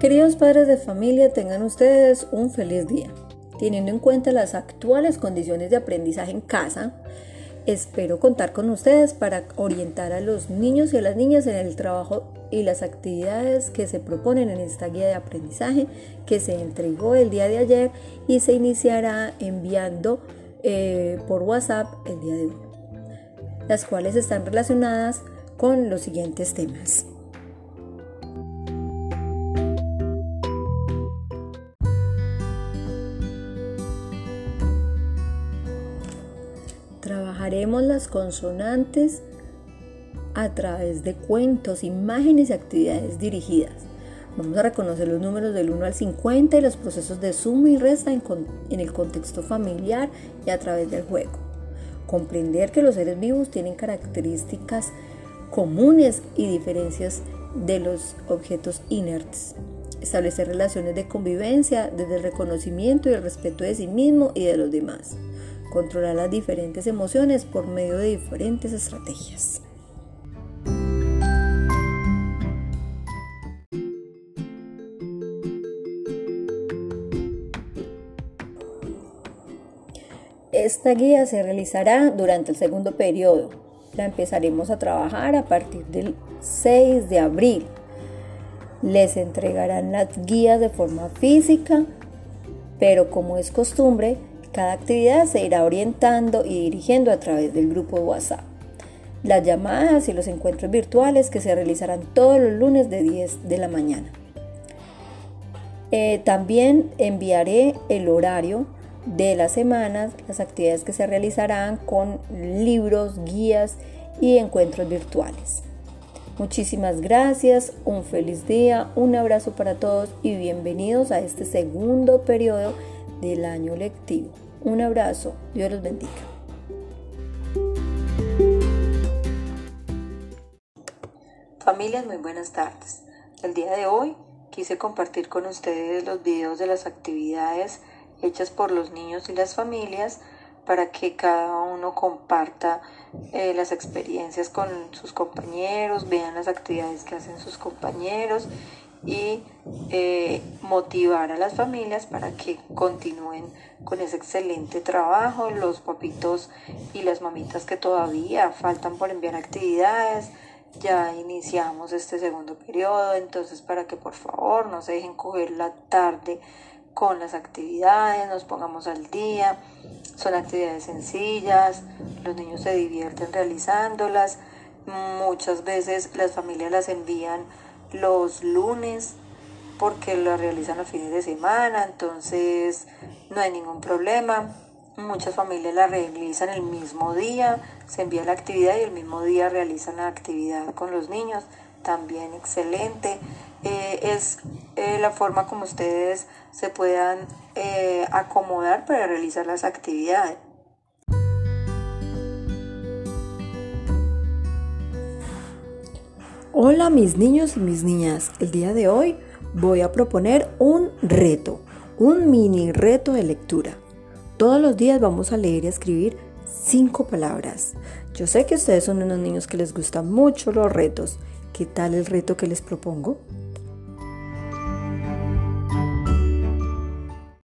Queridos padres de familia, tengan ustedes un feliz día. Teniendo en cuenta las actuales condiciones de aprendizaje en casa, espero contar con ustedes para orientar a los niños y a las niñas en el trabajo y las actividades que se proponen en esta guía de aprendizaje que se entregó el día de ayer y se iniciará enviando eh, por WhatsApp el día de hoy, las cuales están relacionadas con los siguientes temas. Trabajaremos las consonantes a través de cuentos, imágenes y actividades dirigidas. Vamos a reconocer los números del 1 al 50 y los procesos de suma y resta en, el contexto familiar y a través del juego. Comprender que los seres vivos tienen características comunes y diferencias de los objetos inertes. Establecer relaciones de convivencia desde el reconocimiento y el respeto de sí mismo y de los demás controlar las diferentes emociones por medio de diferentes estrategias. Esta guía se realizará durante el segundo periodo. La empezaremos a trabajar a partir del 6 de abril. Les entregarán las guías de forma física, pero como es costumbre, cada actividad se irá orientando y dirigiendo a través del grupo WhatsApp. Las llamadas y los encuentros virtuales que se realizarán todos los lunes de 10 de la mañana. Eh, también enviaré el horario de las semanas, las actividades que se realizarán con libros, guías y encuentros virtuales. Muchísimas gracias, un feliz día, un abrazo para todos y bienvenidos a este segundo periodo del año lectivo. Un abrazo, Dios los bendiga. Familias, muy buenas tardes. El día de hoy quise compartir con ustedes los videos de las actividades hechas por los niños y las familias para que cada uno comparta eh, las experiencias con sus compañeros, vean las actividades que hacen sus compañeros y eh, motivar a las familias para que continúen con ese excelente trabajo, los papitos y las mamitas que todavía faltan por enviar actividades. Ya iniciamos este segundo periodo, entonces para que por favor no se dejen coger la tarde con las actividades, nos pongamos al día. Son actividades sencillas, los niños se divierten realizándolas. Muchas veces las familias las envían los lunes porque lo realizan los fines de semana, entonces no hay ningún problema. Muchas familias la realizan el mismo día, se envía la actividad y el mismo día realizan la actividad con los niños, también excelente. Eh, es eh, la forma como ustedes se puedan eh, acomodar para realizar las actividades. Hola mis niños y mis niñas, el día de hoy voy a proponer un reto, un mini reto de lectura. Todos los días vamos a leer y escribir cinco palabras. Yo sé que ustedes son unos niños que les gustan mucho los retos. ¿Qué tal el reto que les propongo?